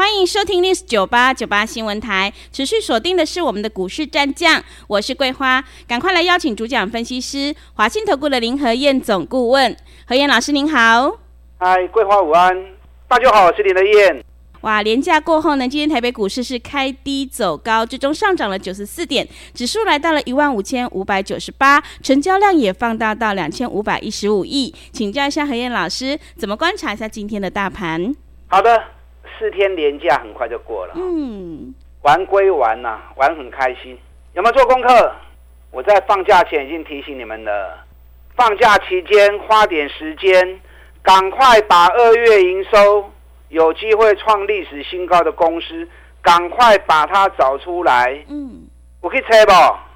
欢迎收听 News 九八九八新闻台，持续锁定的是我们的股市战将，我是桂花，赶快来邀请主讲分析师华信投顾的林和燕总顾问，何燕老师您好。嗨，桂花午安，大家好，我是林和燕。哇，连假过后呢，今天台北股市是开低走高，最终上涨了九十四点，指数来到了一万五千五百九十八，成交量也放大到两千五百一十五亿。请教一下何燕老师，怎么观察一下今天的大盘？好的。四天连假很快就过了，嗯，玩归玩呐、啊，玩很开心。有没有做功课？我在放假前已经提醒你们了，放假期间花点时间，赶快把二月营收有机会创历史新高的公司，赶快把它找出来。嗯，我可以猜不？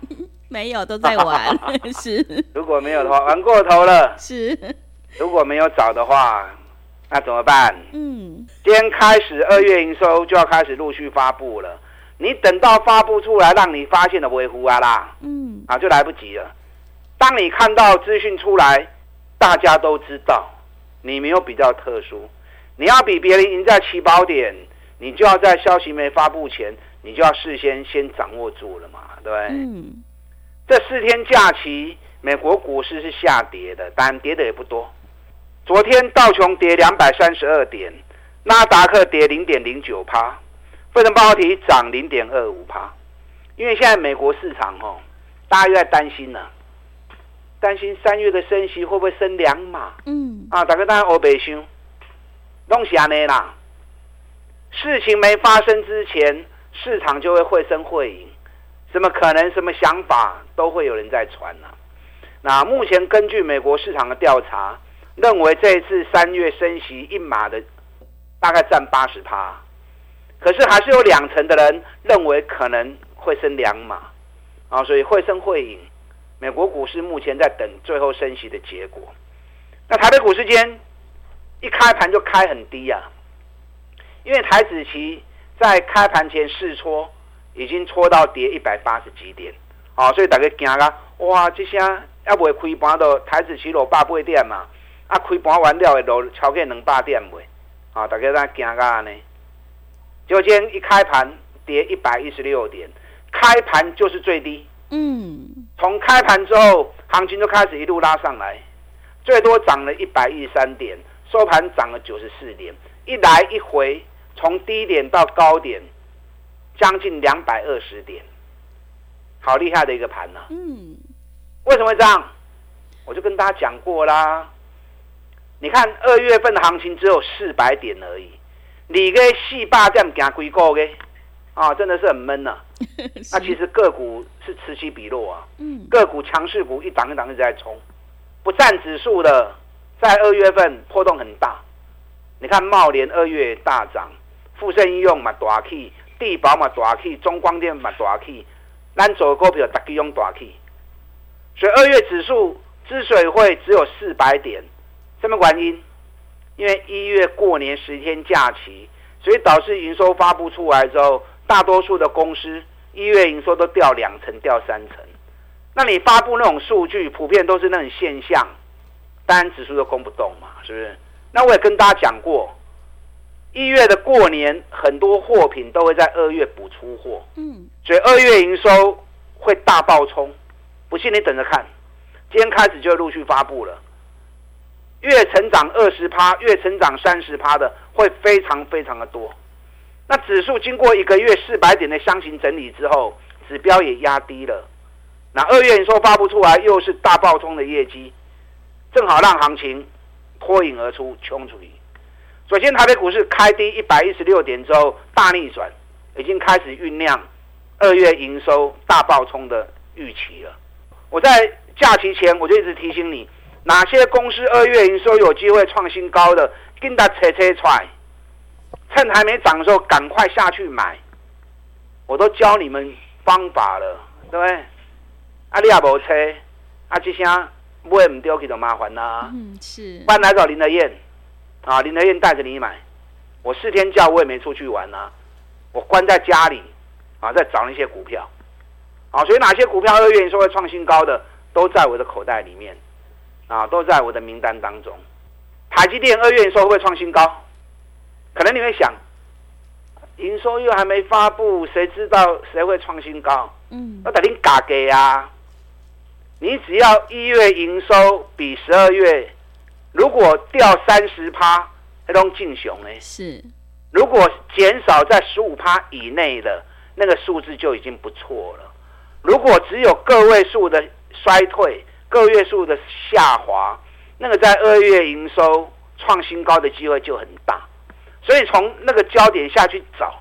没有，都在玩。是，如果没有的话，玩过头了。是，如果没有找的话。那怎么办？嗯，今天开始二月营收就要开始陆续发布了。你等到发布出来，让你发现的微乎啊啦，嗯，啊就来不及了。当你看到资讯出来，大家都知道，你没有比较特殊，你要比别人赢在起跑点，你就要在消息没发布前，你就要事先先掌握住了嘛，对不对？嗯，这四天假期，美国股市是下跌的，但跌的也不多。昨天道琼跌两百三十二点，纳达克跌零点零九趴，费城半导体涨零点二五趴。因为现在美国市场哦，大家又在担心了，担心三月的升息会不会升两码？嗯，啊，大哥大家欧北兄，东西安内啦。事情没发生之前，市场就会会声会影，什么可能、什么想法都会有人在传呢、啊。那目前根据美国市场的调查。认为这一次三月升息一码的大概占八十趴，可是还是有两成的人认为可能会升两码啊，所以会升会影。美国股市目前在等最后升息的结果。那台北股市间一开盘就开很低啊，因为台指期在开盘前试戳已经戳到跌一百八十几点啊，所以大家惊啊，哇，这下要不会开盘到台指期落八八点嘛？啊，开盘完了的都超过两百点未？啊，大家在惊噶呢？结果今天一开盘跌一百一十六点，开盘就是最低。嗯，从开盘之后，行情就开始一路拉上来，最多涨了一百一十三点，收盘涨了九十四点，一来一回，从低点到高点，将近两百二十点，好厉害的一个盘呐、啊。嗯，为什么会这样？我就跟大家讲过啦。你看二月份的行情只有四百点而已，你个四百点行几个月啊，真的是很闷呐、啊。那其实个股是此起彼落啊，嗯个股强势股一档一档一直在冲，不占指数的在二月份波动很大。你看茂联二月大涨，富盛应用嘛大起，地保嘛大起，中光电嘛大起，咱做股票大家用大起，所以二月指数之所以会只有四百点。什么原因？因为一月过年十天假期，所以导致营收发布出来之后，大多数的公司一月营收都掉两成、掉三成。那你发布那种数据，普遍都是那种现象，当然指数都攻不动嘛，是不是？那我也跟大家讲过，一月的过年很多货品都会在二月补出货，嗯，所以二月营收会大爆冲。不信你等着看，今天开始就陆续发布了。月成长二十趴，月成长三十趴的会非常非常的多。那指数经过一个月四百点的箱型整理之后，指标也压低了。那二月营收发布出来，又是大爆冲的业绩，正好让行情脱颖而出，冲出去。首先，台北股市开低一百一十六点之后大逆转，已经开始酝酿二月营收大爆冲的预期了。我在假期前我就一直提醒你。哪些公司二月营收有机会创新高的，跟他扯扯出来，趁还没涨的时候赶快下去买。我都教你们方法了，对不对？啊，你也无车，啊，这声买唔掉去就麻烦啦。嗯，是。搬来找林德燕，啊，林德燕带着你买，我四天假我也没出去玩啊，我关在家里，啊，在找那些股票，啊，所以哪些股票二月营收会创新高的，都在我的口袋里面，啊，都在我的名单当中。台积电二月营收会不会创新高？可能你会想，营收又还没发布，谁知道谁会创新高？嗯，那等你嘎给啊！你只要一月营收比十二月如果掉三十趴，那种进熊呢？是。如果减少在十五趴以内的那个数字就已经不错了。如果只有个位数的衰退、个月数的下滑，那个在二月营收创新高的机会就很大。所以从那个焦点下去找，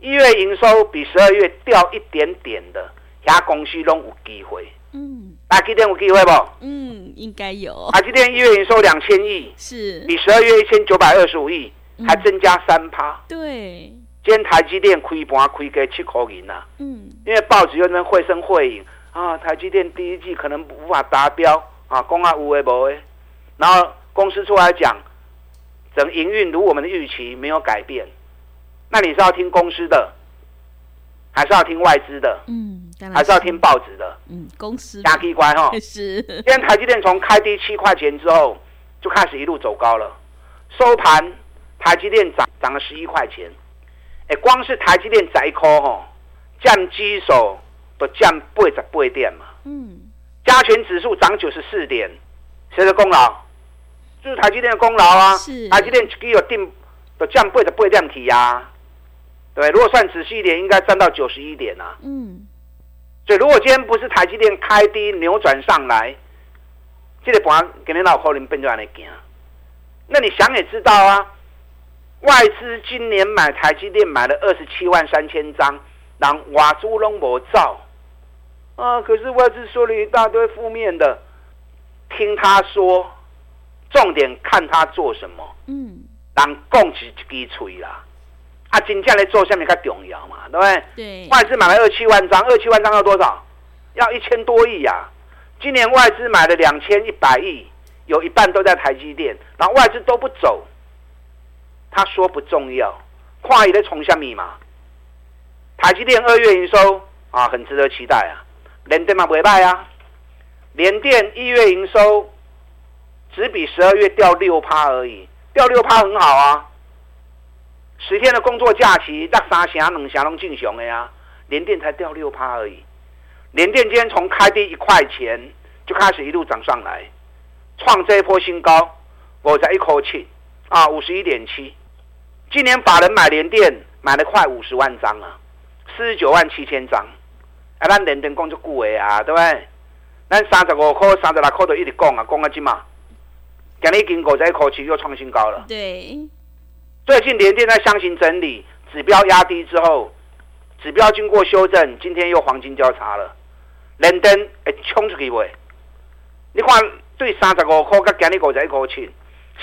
一月营收比十二月掉一点点的，遐公司都有机会。嗯，台积电有机会不？嗯，应该有。台积电一月营收两千亿，是比十二月一千九百二十五亿还增加三趴。对，今天台积电开盘开个七块银呐。嗯，因为报纸又能绘声绘影啊，台积电第一季可能无法达标啊，公啊无为无为，然后公司出来讲。整营运如我们的预期没有改变，那你是要听公司的，还是要听外资的？嗯，还是要听报纸的？嗯，公司。大机关哈。是。今天台积电从开低七块钱之后，就开始一路走高了，收盘台积电涨涨了十一块钱。哎，光是台积电这一颗哈，降基手都降八十八点嘛。嗯。加权指数涨九十四点，谁的功劳？就是台积电的功劳啊！是台积电只有定的降倍的倍量体呀，对，如果算仔细一点，应该占到九十一点啊。嗯，所以如果今天不是台积电开低扭转上来，这个盘给你脑壳里变就安尼行。那你想也知道啊，外资今年买台积电买了二十七万三千张，让瓦猪拢无造啊！可是外资说了一大堆负面的，听他说。重点看他做什么，嗯，人讲是一支嘴啦，啊，真正来做下面较重要嘛，对不对？对。外资买了二七万张，二七万张要多少？要一千多亿呀、啊！今年外资买了两千一百亿，有一半都在台积电，然后外资都不走，他说不重要，跨一的冲下密码。台积电二月营收啊，很值得期待啊，联电嘛不败啊，联电一月营收。只比十二月掉六趴而已，掉六趴很好啊。十天的工作假期，那三成两成拢进熊的呀。联电才掉六趴而已，联电今天从开低一块钱就开始一路涨上来，创这一波新高，我才一口气啊，五十一点七。今年法人买联电买了快五十万张啊，四十九万七千张。啊，咱联电讲就贵的啊，对不对？咱三十五块、三十六块都一直讲啊，讲啊，即嘛。今天经过这一口气又创新高了。对，最近连电在箱型整理，指标压低之后，指标经过修正，今天又黄金交叉了。连电会冲出去未？你看对三十五块，跟今日五十一口气，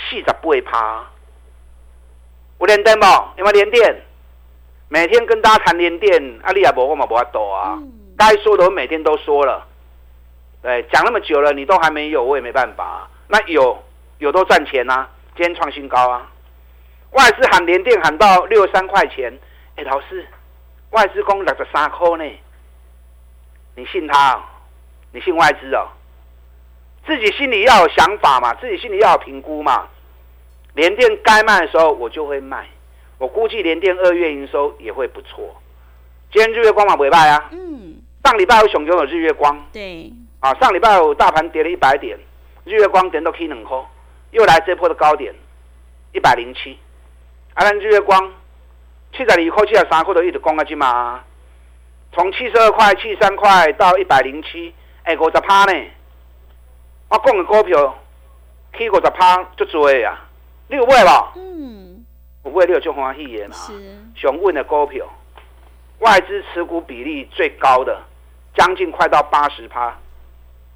四十八趴。有连电无？有没有联电？每天跟大家谈连电，啊，你也无我嘛不要多啊。该、说的我每天都说了。对，讲那么久了，你都还没有，我也没办法。那有。有都赚钱啊，今天创新高啊！外资喊联电喊到六十三块钱，哎、老师，外资讲六十三块呢，你信他、哦？你信外资哦？自己心里要有想法嘛，自己心里要有评估嘛。联电该卖的时候我就会卖，我估计联电二月营收也会不错。今天日月光嘛不会卖啊？嗯。上礼拜有熊熊有日月光。对。啊，上礼拜有大盘跌了一百点，日月光点都可以两块。又来这波的高点，一百零七，啊，咱日月光七十二块、七十三块都一直攻下去嘛，从七十二块、七十三块到一百零七，哎，五十趴呢。我讲的股票起五十趴就多呀，你有买吧？嗯，有买你有就欢喜的嘛。是。上稳的股票，外资持股比例最高的，将近快到八十趴，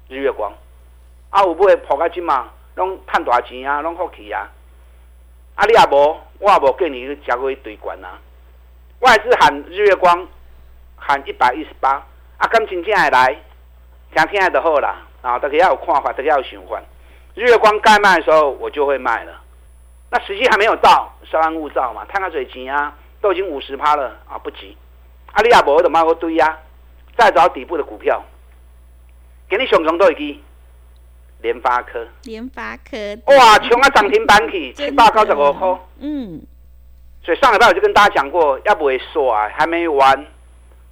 日月光，啊，有不会破开金嘛？拢赚大钱啊，拢福气啊！啊，你也无，我也无建议你加过一堆关啊。外资喊日月光喊一百一十八，啊，敢真正会来？听听的好啦，啊，大家要有看法，大家要有循环。日月光该卖的时候，我就会卖了。那时机还没有到，稍安勿躁嘛，探个水情啊，都已经五十趴了啊，不急。阿里亚博的猫个堆呀，再找底部的股票，给你熊熊都一支。联发科，联发科，哇，冲啊涨停板去七百九十五块。嗯，所以上礼拜我就跟大家讲过，要不会说啊，还没完，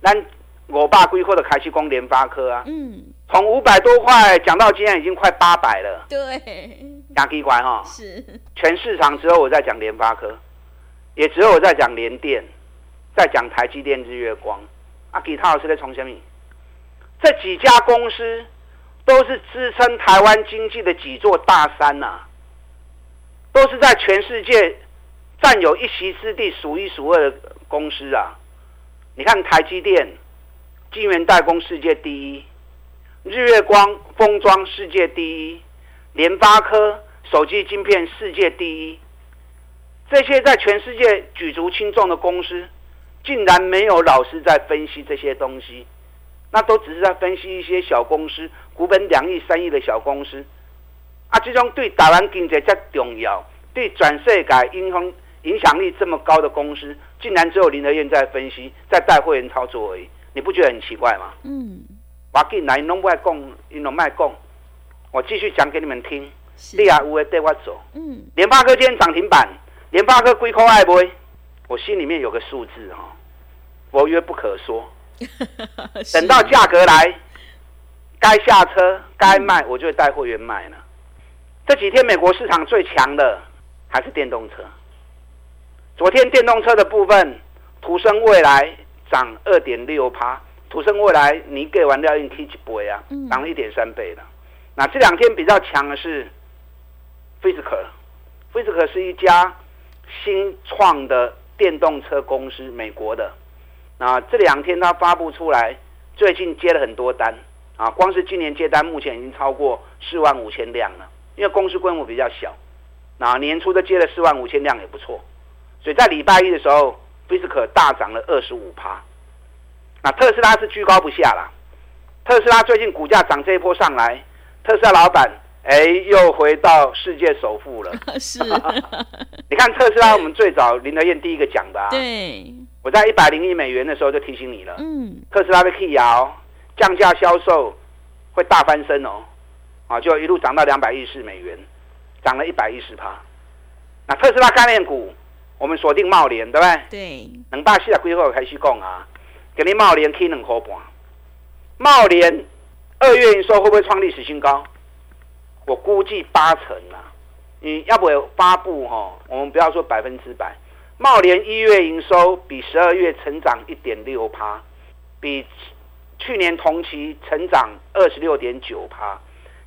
咱我爸规划的开始攻联发科啊。嗯，从五百多块讲到今天已经快八百了。对，亚奇怪哈。是。全市场只有我在讲联发科，也只有我在讲联电，在讲台积电、日月光。啊，其他老师在从什么？这几家公司。都是支撑台湾经济的几座大山呐、啊，都是在全世界占有一席之地、数一数二的公司啊！你看台积电，晶圆代工世界第一；日月光封装世界第一；联发科手机晶片世界第一。这些在全世界举足轻重的公司，竟然没有老师在分析这些东西。那都只是在分析一些小公司，股本两亿、三亿的小公司，啊，这种对台湾经济这重要，对转世界影响影响力这么高的公司，竟然只有林德燕在分析，在带会员操作而已，你不觉得很奇怪吗？嗯。我进来，拢不爱讲，伊拢卖讲，我继续讲给你们听。你也有的对我走。嗯。联发科今天涨停板，联发科几块爱买？我心里面有个数字哈，佛曰不可说。等到价格来，该下车该卖，我就会带货员卖了。这几天美国市场最强的还是电动车。昨天电动车的部分，途胜未来涨二点六趴，途胜未来你给完料应 K 几倍啊，涨了一点三倍了。那这两天比较强的是 Fisker，Fisker 是一家新创的电动车公司，美国的。那这两天他发布出来，最近接了很多单啊，光是今年接单目前已经超过四万五千辆了。因为公司规模比较小，那年初都接了四万五千辆也不错。所以在礼拜一的时候，菲斯可大涨了二十五趴。那特斯拉是居高不下啦，特斯拉最近股价涨这一波上来，特斯拉老板哎又回到世界首富了。是，你看特斯拉，我们最早林德燕第一个讲的啊。对。我在一百零一美元的时候就提醒你了，嗯，特斯拉的 K 摇降价销售会大翻身哦，啊，就一路涨到两百一十美元，涨了一百一十趴。那特斯拉概念股，我们锁定茂联，对不对？对。两百四十几块开始讲啊，给你茂联 K 两块半。茂联二月营收会不会创历史新高？我估计八成啊。你要不要发布哈？我们不要说百分之百。茂联一月营收比十二月成长一点六趴，比去年同期成长二十六点九趴，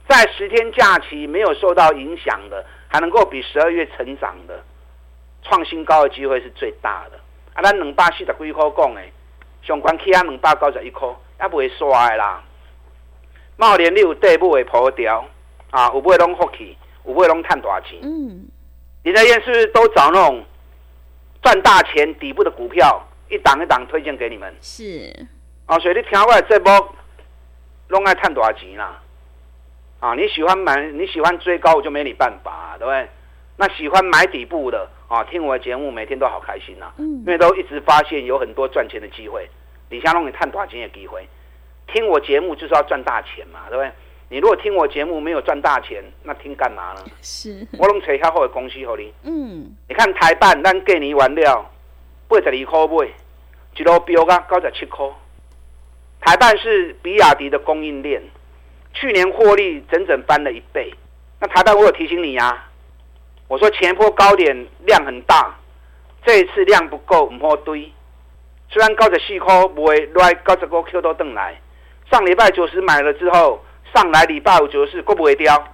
在十天假期没有受到影响的，还能够比十二月成长的，创新高的机会是最大的。啊，咱两百四十几块讲的，上关起啊两百九十一块，也不会衰的啦。茂联你有底部会破掉啊，有买拢福气，有买拢赚大钱。嗯，你那边是不是都找那种？赚大钱底部的股票，一档一档推荐给你们。是，啊，所以你听我这波，拢爱赚多少钱啦？啊，你喜欢买，你喜欢追高，我就没你办法，对不对？那喜欢买底部的啊，听我的节目，每天都好开心呐、啊。嗯。因为都一直发现有很多赚钱的机会，底下弄你赚多少钱的机会。听我节目就是要赚大钱嘛，对不对？你如果听我节目没有赚大钱，那听干嘛呢？是，我拢找较好的公司给你。嗯，你看台办，咱给你完了八十二块买，一路飙到九十七块。台办是比亚迪的供应链，去年获利整整翻了一倍。那台办我有提醒你啊，我说前波高点量很大，这一次量不够，唔好堆。虽然九十四块买来九十个 Q 都等来，上礼拜九十买了之后。上来礼拜五九十四，过不会掉。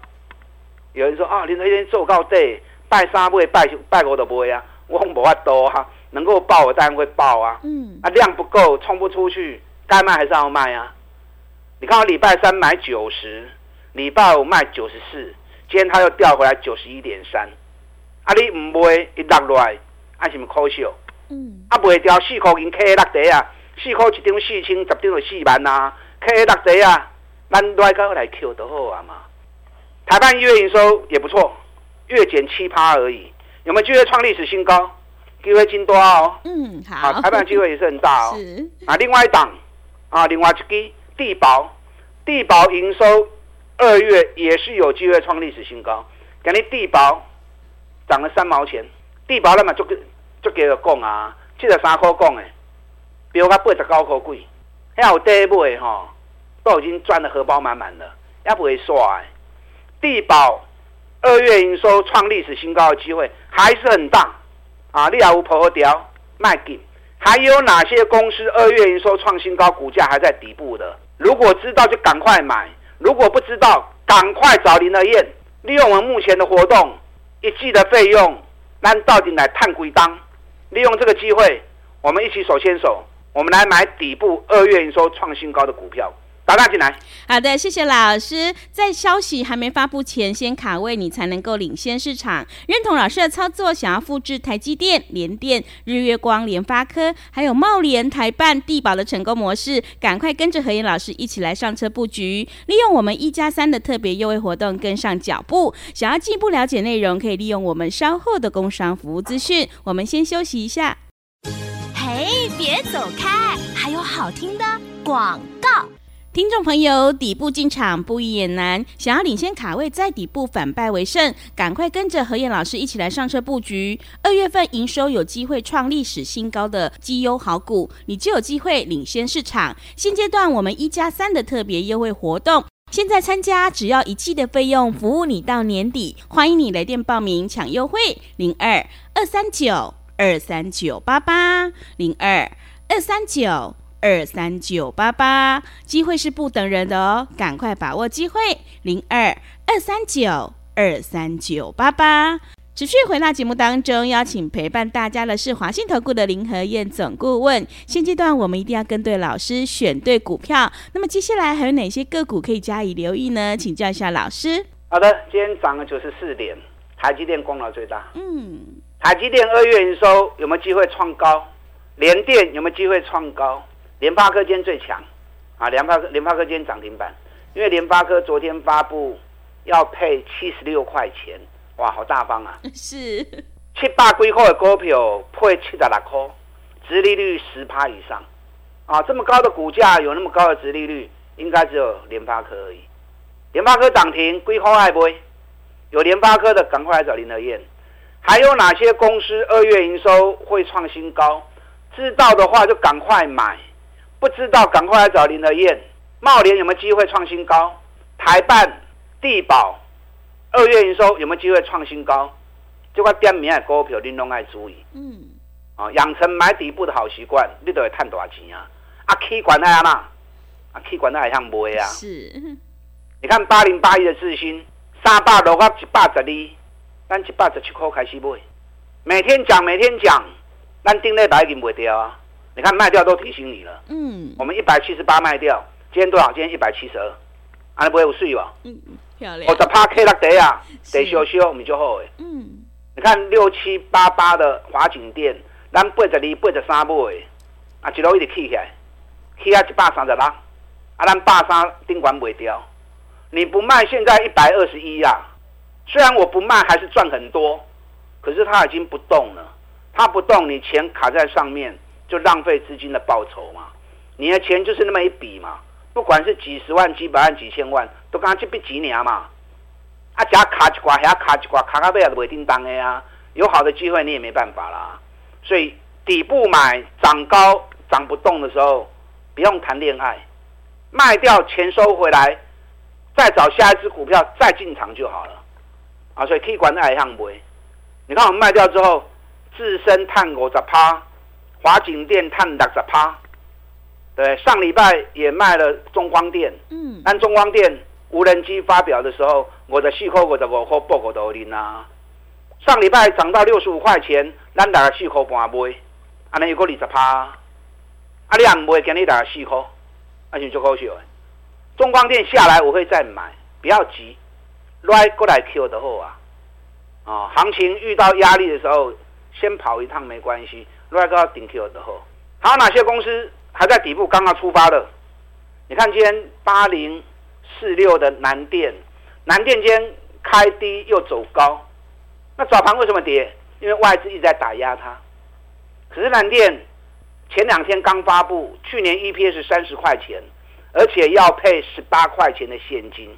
有人说啊，你那天做到底，拜三不会拜拜五都不会啊。我无法多啊，能够报我当然会报啊。嗯。啊，量不够，冲不出去，该卖还是要卖啊。你看我礼拜三买九十，礼拜五卖九十四，今天他又掉回来九十一点三。啊，你唔卖一落来，啊什么可笑？嗯。啊，卖掉四块银，K 六底啊，四块一张四千，十张就四万啊，K 六底啊。咱来高来 Q 都好啊嘛。台半月营收也不错，月减七趴而已，有没有机会创历史新高？机会真多哦。嗯，好。台半机会也是很大哦。是。啊，另外一档啊，另外一支地保，地保营收二月也是有机会创历史新高。给你地保涨了三毛钱，地保那么就给就给我讲啊，七十三块讲诶，比我八十九块贵，还有第一步诶哈，都已经赚的荷包满满了，也不会刷。地保二月营收创历史新高的机会还是很大啊！你也有破掉卖给，还有哪些公司二月营收创新高，股价还在底部的？如果知道就赶快买，如果不知道，赶快找林德彦。利用我们目前的活动，一季的费用，咱到底来探归档。利用这个机会，我们一起手牵手，我们来买底部二月营收创新高的股票。打大进来。好的，谢谢老师。在消息还没发布前，先卡位，你才能够领先市场。认同老师的操作，想要复制台积电、联电、日月光、联发科，还有茂联、台办、地保的成功模式，赶快跟着何燕老师一起来上车布局。利用我们一加三的特别优惠活动，跟上脚步。想要进一步了解内容，可以利用我们稍后的工商服务资讯。我们先休息一下。嘿，别走开，还有好听的广告。听众朋友，底部进场不易也难，想要领先卡位，在底部反败为胜，赶快跟着何燕老师一起来上车布局。二月份营收有机会创历史新高的绩优好股，你就有机会领先市场。现阶段我们一加三的特别优惠活动，现在参加只要一季的费用，服务你到年底。欢迎你来电报名抢优惠，零二二三九二三九八八零二二三九。二三九八八，机会是不等人的哦，赶快把握机会，零二二三九二三九八八。持续回到节目当中，邀请陪伴大家的是华信投顾的林和燕总顾问。现阶段我们一定要跟对老师，选对股票。那么接下来还有哪些个股可以加以留意呢？请教一下老师。好的，今天涨了九十四点，台积电功劳最大。嗯，台积电二月营收有没有机会创高？联电有没有机会创高？联发科今天最强，啊，联发科联发科今天涨停板，因为联发科昨天发布要配七十六块钱，哇，好大方啊！是七八几块的股票配七十六块，殖利率十趴以上，啊，这么高的股价有那么高的殖利率，应该只有联发科而已。联发科涨停，几块爱不会？有联发科的赶快来找林德燕。还有哪些公司二月营收会创新高？知道的话就赶快买。不知道，赶快来找林和燕。茂联有没有机会创新高？台办、地保二月营收有没有机会创新高？这块点名的股票，您都爱注意。嗯，啊，养成买底部的好习惯，你都会赚大钱啊！啊，气管那样嘛，啊，气管那还像买啊。是。你看八零八一的智新，三百六到一百十二，咱一百十七块开始买。每天讲，每天讲，咱顶礼拜已经卖掉啊。你看卖掉都提醒你了，嗯，我们一百七十八卖掉，今天多少？今天一百七十二，还不会有税吧？嗯，漂亮。我只怕 K 落地啊，得修修，我们就好诶。嗯，你看六七八八的华景店，咱八十二、八十三买，啊，一路一直起起来，起啊一百三十六，啊，咱八三顶管卖掉，你不卖，现在一百二十一呀。虽然我不卖，还是赚很多，可是它已经不动了，它不动，你钱卡在上面。就浪费资金的报酬嘛，你的钱就是那么一笔嘛，不管是几十万、几百万、几千万，都刚刚这笔几年嘛，啊，只要卡一挂，还要卡一挂，卡到尾也不会叮当的呀。有好的机会你也没办法啦，所以底部买涨高涨不动的时候，不用谈恋爱，卖掉钱收回来，再找下一只股票再进场就好了，啊，所以可以管那一项不？你看我们卖掉之后，自身探五十趴。华景电探六十趴，对，上礼拜也卖了中光电，嗯，但中光电无人机发表的时候，我的四块五十五块报告都拎啊。上礼拜涨到六十五块钱，咱大概四块半买，安尼又过二十趴，啊，你也唔会给你大概四块，那就足够笑。中光电下来我会再买，不要急，来过来 Q 的货啊，啊、哦，行情遇到压力的时候，先跑一趟没关系。另外一个顶 Q 的后，还有哪些公司还在底部刚刚出发的？你看今天八零四六的南电，南电今天开低又走高，那早盘为什么跌？因为外资一直在打压它。可是南电前两天刚发布，去年 EPS 三十块钱，而且要配十八块钱的现金，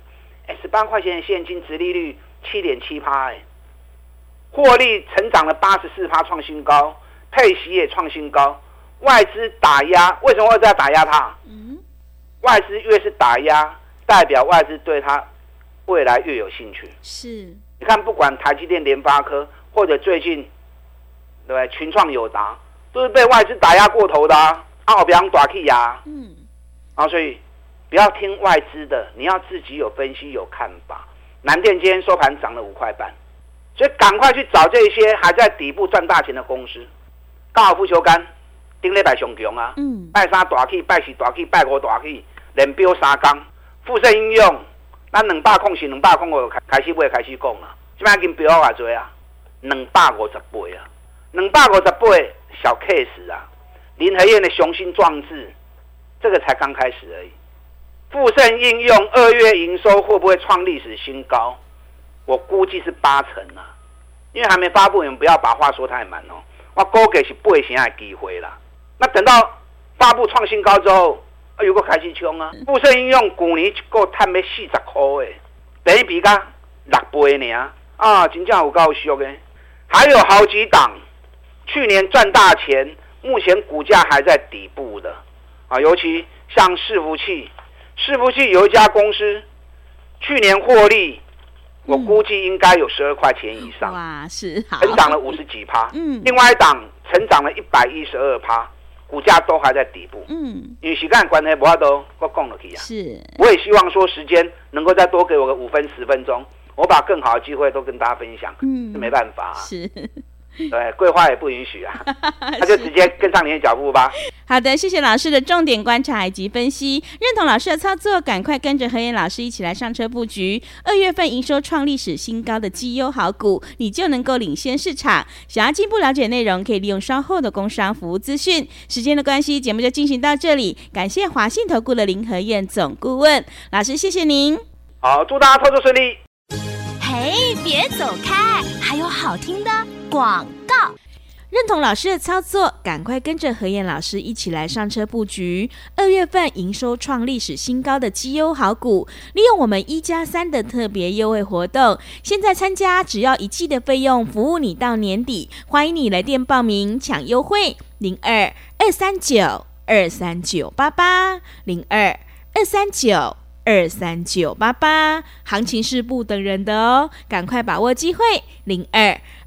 哎，十八块钱的现金，值利率七点七趴，哎，获利成长了八十四趴，创新高，配息也创新高。外资打压，为什么会在打压它？嗯，外资越是打压，代表外资对它未来越有兴趣。是，你看，不管台积电、联发科，或者最近，对不对？群创、友达，都是被外资打压过头的啊！啊，比方大气呀，嗯，啊，所以不要听外资的，你要自己有分析、有看法。南电今天收盘涨了五块半，所以赶快去找这些还在底部赚大钱的公司，高尔夫球杆。顶礼拜上强啊！嗯、拜三大起，拜四大起，拜五大起，连标三缸。富盛应用，咱两百空是两百空，我开开始买开始讲啊。即摆已经标偌济啊，两百五十八啊，两百五十八小 case 啊。林和燕的雄心壮志，这个才刚开始而已。富盛应用二月营收会不会创历史新高？我估计是八成啊，因为还没发布，你们不要把话说太满哦。我估计是八成的机会啦。那等到发布创新高之后，啊，有个开始冲啊！富盛应用去年一个赚要四十块诶，等于比个六倍呢啊！真正有够俗诶，还有好几档去年赚大钱，目前股价还在底部的啊，尤其像伺服器，伺服器有一家公司去年获利，我估计应该有十二块钱以上，哇，是好，成长了五十几趴，嗯，另外一档成长了一百一十二趴。股价都还在底部，嗯，因为时间关系，不要都我讲了去啊。是，我也希望说时间能够再多给我个五分十分钟，我把更好的机会都跟大家分享。嗯，没办法啊。是。对，桂花也不允许啊，那就直接跟上您的脚步吧。好的，谢谢老师的重点观察以及分析，认同老师的操作，赶快跟着何燕老师一起来上车布局。二月份营收创历史新高的绩优好股，你就能够领先市场。想要进一步了解内容，可以利用稍后的工商服务资讯。时间的关系，节目就进行到这里。感谢华信投顾的林和燕总顾问老师，谢谢您。好，祝大家操作顺利。嘿，别走开，还有好听的。广告，认同老师的操作，赶快跟着何燕老师一起来上车布局。二月份营收创历史新高的绩优好股，利用我们一加三的特别优惠活动，现在参加只要一季的费用，服务你到年底。欢迎你来电报名抢优惠，零二二三九二三九八八零二二三九二三九八八，行情是不等人的哦，赶快把握机会，零二。